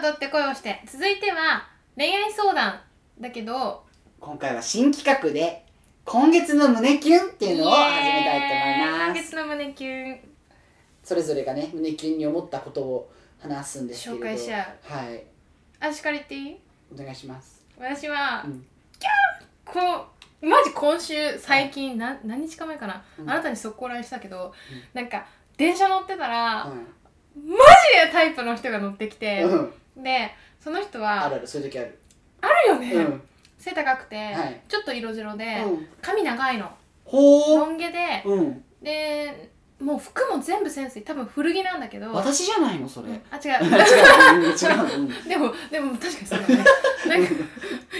踊って恋をして続いては恋愛相談だけど今回は新企画で今月の胸キュンっていうのを始めたいと思い今ます。月の胸キュン。それぞれがね胸キュンに思ったことを話すんですけれど。紹介し合はい。足借りていい？お願いします。私は、うん。こうマジ今週最近、な何日か前かな、うん。あなたに速攻 LINE したけど、なんか電車乗ってたら、マうジでタイプの人が乗ってきて、ん、うん、でその人あはるあるそういう時ある。あるよね、うん。背高くて、はい。ちょっと色白で、うん。髪長いの。ほロン毛で、ううん。でもう服も全部センスいい。多分古着なんだけど。私じゃないのそれ、うん。あ違違うう。うん違う、うん、でもでも確かにそうだね。なんか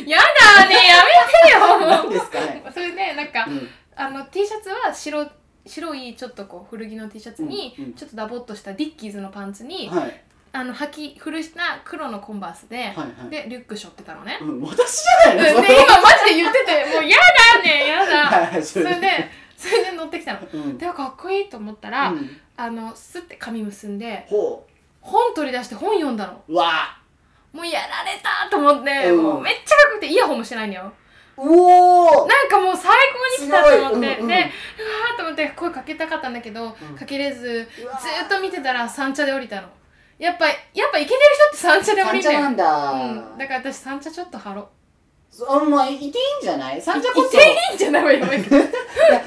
やだねやめてよ。何ですかね、それでなんか、うん。あの T シャツは白白いちょっとこう古着の T シャツに、うんうん。ちょっとダボっとしたディッキーズのパンツに、はいあの履き古した黒のコンバースで、はいはい。でリュック背負ってたのね、うん、私じゃないの？で今マジで言っててもうやだねやだ。はいそそれでそれで乗ってきたの。うん。でもかっこいいと思ったら、うん。あのスッて髪結んでほ本取り出して本読んだの。ううわ。もうやられたと思って、うん。もうめっちゃかっこよくてイヤホンもしてないんだよ。うおー。なんかもう最高に来たと思って、すごいうんうん。でうわーと思って声かけたかったんだけど、うん。かけれずずっと見てたら三茶で降りたのやっぱやっぱイケてる人って三茶で降りてる三茶なんだ、うん、だから私三茶ちょっとハロそあまあいていいんじゃない？三茶こそ。いていいんじゃない？わよ いや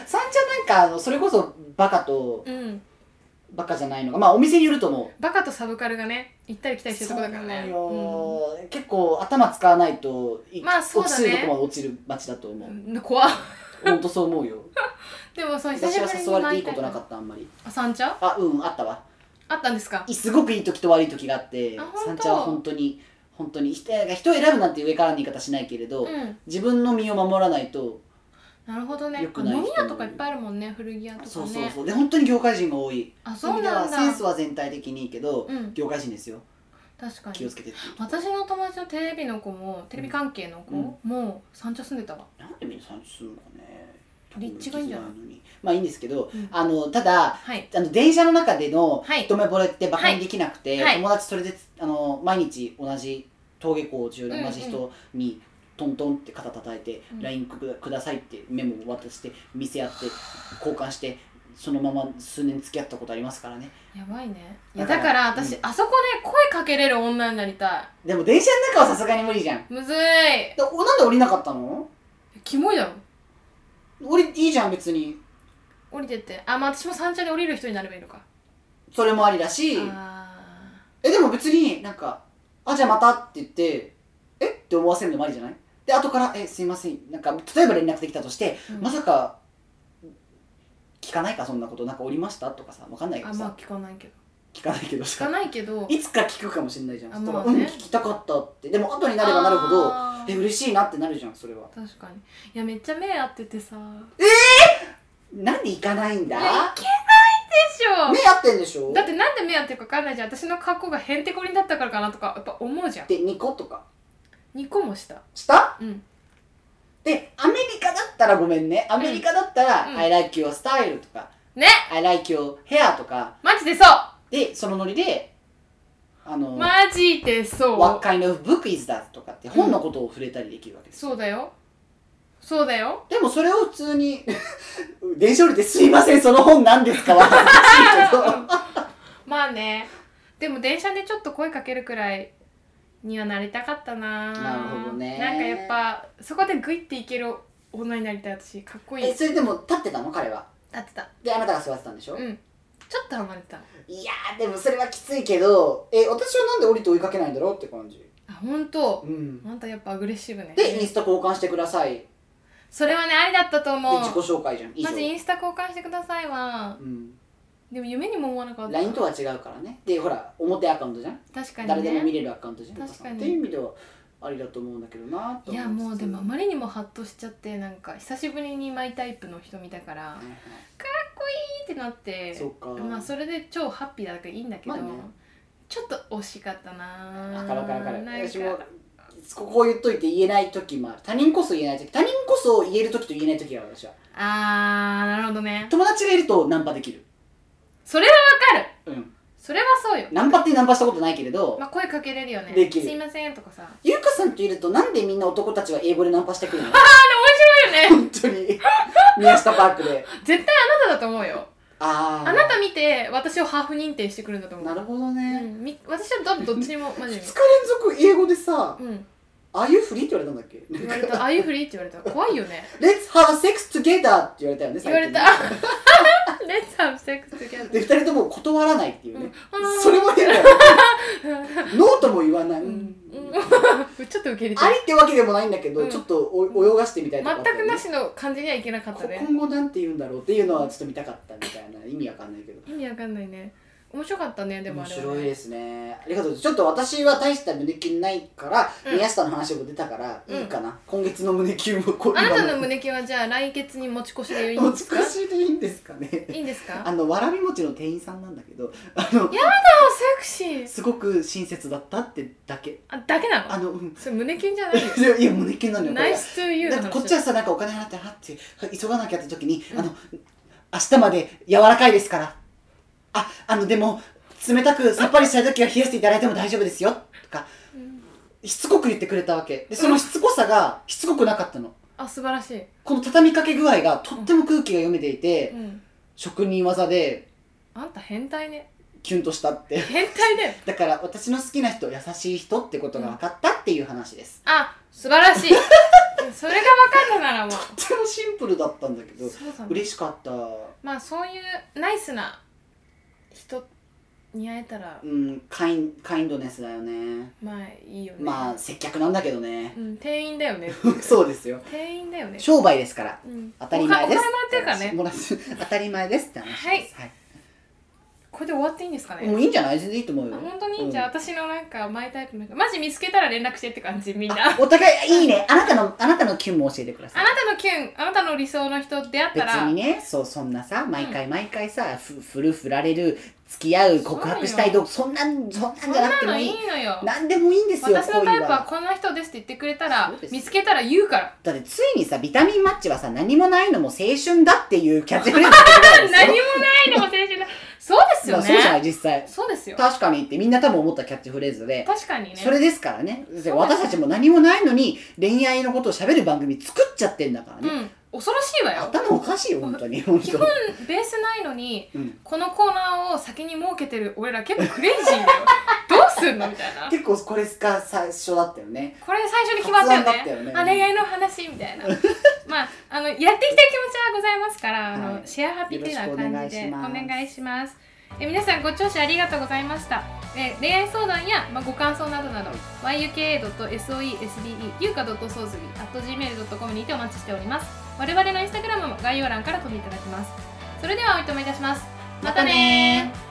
三茶なんかあのそれこそバカとうん。バカじゃないのがまあお店によると思う。バカとサブカルがね行ったり来たりしてるとこだからね。そうなのよ、結構頭使わないといまあそうだね。落ちるとこまで落ちる街だと思う、うん、怖っ。ほんとそう思うよ。でもそう久し私はぶりに誘われていいことなっかったあんまり。たあ三茶？あうんあったわあったんですか？いすごくいい時と悪い時があってあ本当。三茶は本当に本当に人人を選ぶなんて上からの言い方しないけれど、うん。自分の身を守らないとなるほどね。よくない人飲み屋とかいっぱいあるもんね古着屋とかね。そうそうそう。で本当に業界人が多い。あそういう意味ではそうなんだセンスは全体的にいいけど、うん。業界人ですよ。確かに。気をつけてって。いう私の友達のテレビの子もテレビ関係の子うん。も三茶住んでたわ。なんでみんな三茶するのかね立地がいいんじゃない？まあいいんですけど、うん。あのただはい。あの電車の中でのはい。一目惚れってバカにできなくて、はい。友達それであの毎日同じ登下校中で同じ人にトントンって肩叩いてうん。LINE くくださいってメモを渡して見せ合って交換してそのまま数年付き合ったことありますからね。やばいね。いやだから私、うん。あそこで声かけれる女になりたでも電車の中はさすがに無理じゃん。いむずい。なんで降りなかったの？キモいだろ降りいいじゃん別に。降りてって。あまあ私も三茶で降りる人になればいいのか。それもありだし。あえでも別になんか「あじゃあまた」って言って「え？っ?」て思わせるのもありじゃない？で後から「えすいません」なんか例えば連絡できたとして、うん。まさか聞かないか？そんなこと。なんか降りました？とかさわかんないけどさ、あまあ聞かないけど。聞かないけど聞さかないけど。いつか聞くかもしれないじゃん。あそしたら、まあねうん聞きたかったって。でも後になればなるほどえ嬉しいなってなるじゃんそれは。確かに。いやめっちゃ目合っててさ。なんで行かないんだ？いけないでしょ。目合ってんでしょ？だってなんで目合ってるか分かんないじゃん。私の格好がへんてこりんだったからかなとかやっぱ思うじゃん。で2個とか？2個もした。した？うん。でアメリカだったらごめんね。アメリカだったら「うん。I like your style」とか。ね「I like your hair」とか。マジでそう。でそのノリであの、マジでそう。What kind of book is that? とかって本のことを触れたりできるわけです、そうだよ。そうだよ。でもそれを普通に 電車降りて「すいませんその本何ですか?」は恥ずかしいけど。まあね。でも電車でちょっと声かけるくらいにはなりたかったな。なるほどね。なんかやっぱそこでグイっていける女になりたい。私かっこいい。えそれでも立ってたの？彼は。だってた。であなたが座ってたんでしょ、うんちょっと離れてた。いやーでもそれはきついけどえ私はなんで降りて追いかけないんだろうって感じ。あ本当？うん。あんたやっぱアグレッシブね。でインスタ交換してください。でそれはねありだったと思う。自己紹介じゃん。まずインスタ交換してくださいはうん。でも夢にも思わなかった。LINE とは違うからね。でほら表アカウントじゃん、確かに誰でも見ねれるアカウントじゃん。確かに。っていう意味ではありだと思うんだけどなといやもうでもあまりにもハッとしちゃってなんか久しぶりにマイタイプの人見たからかっはい。はいこいいってなってそっか。まあそれで超ハッピーだからいいんだけど、まあね。ちょっと惜しかったなわかるわかるわかる。私もここ言っといて言えない時もある。他人こそ言えない時。他人こそ言える時と言えない時がある私は。あーなるほどね。友達がいるとナンパできる。それはわかる。うん。それはそうよ。ナンパってナンパしたことないけれど、まあ声かけれるよね。できる。すいませんとかさ。ゆうかさんといるとなんでみんな男たちは英語でナンパしてくるの？面白いよね。本当に宮下パークで。絶対あなただと思うよ。あああなた見て私をハーフ認定してくるんだと思う。なるほどうね、ん、み私はどどっちにも マジ2で日連続英語でさうん「ああいうフリー?」って言われたんだっけ？言われた「ああいうフリー?」って言われた。怖いよね。Let's have sex together って言われたよね言われた最近「レッツハブセックストギャで2人とも断らないっていうね、うん。それも変だよね。ノーとも言わない、うん ちょっと受け入れて。ありってわけでもないんだけど、うん。ちょっとお泳がしてみたいとかあったよね。全くなしの感じにはいけなかったね。今後なんて言うんだろうっていうのはちょっと見たかったみたいな意味わかんないけど。意味わかんないね面白かったねでもあ面れはね。白いですね。ありがとう。ちょっと私は大した胸キュンないから、うん。宮下の話も出たからうん。いいかな、今月の胸キュンもこあなたの今胸キュンはじゃあ来月に持ち越しでいいんですか？越しでいいんですかね。いいんですか？あのわらび餅の店員さんなんだけどあのやだセクシー。すごく親切だったってだけ。あだけなの？あのうん。それ胸キュンじゃないよ いやいや胸キュンなのよこれナイストゥーユってこっちはさなんかお金払ってはって急がなきゃって時に、うん。あの明日まで柔らかいですからああのでも冷たくさっぱりしたい時は冷やしていただいても大丈夫ですよ。とかうんしつこく言ってくれたわけ。でそのしつこさがしつこくなかったの。あ素晴らしい、この畳みかけ具合がとっても空気が読めていて、うん、職人技であんた変態ね。キュンとしたって。変態だよ。だから私の好きな人優しい人ってことが分かったっていう話です、あ素晴らしい。それが分かったならもう。とってもシンプルだったんだけどね。嬉しかった。まあそういうナイスな人に会えたらうんカインカインドネスだよね。まあいいよね。まあ接客なんだけどね。うん、店員だよね。そうですよ。店員だよね。商売ですから。うん、当たり前です。お金もらってるからね。当たり前ですって話です、はい。これで終わっていいんですかね？もういいんじゃない？全然いいと思うよ。あ本当に、うん。じゃあ私のなんかマイタイプのマジ見つけたら連絡してって感じみんな。あお互いいいね。あなたのあなたのキュンも教えてください。なたのキュンあなたの理想の人出会った別らにねそうそんなさ毎回毎回さ、ふ振る振られる付き合う告白したいとそんなんそんなんじゃなくてなのい。もいいいのよ。何でもいいんですよ私のタイプ恋はこんな人ですって言ってくれたら見つけたら言うから。だってついにさビタミンマッチはさ何もないのも青春だっていうキャッチフレーズ 何もないのも青春だそうですよまあそうじゃないね実際。そうですよ。確かにってみんな多分思ったキャッチフレーズで。確かにね。それですからね。す私たちも何もないのに恋愛のことを喋る番組作っちゃってんだからね、うん。恐ろしいわよ。頭おかしいよ本当に。基本ベースないのにうん、このコーナーを先に設けてる俺ら結構クレイジーだよ。どうすんのみたいな。結構これが最初だったよね。これ最初に決まったよね。ね。あ恋愛の話みたいな。まああのやっていきたい気持ちいますから、あのはいシェアハピーな感じでお願いします。え皆さんご聴取ありがとうございました。え恋愛相談や、まあ、ご感想などなど yuka.soesbe ゆうか .sozui.gmail.com にてお待ちしております。我々のインスタグラムも概要欄から飛んでいただきます。それではおいとめいたします。またねー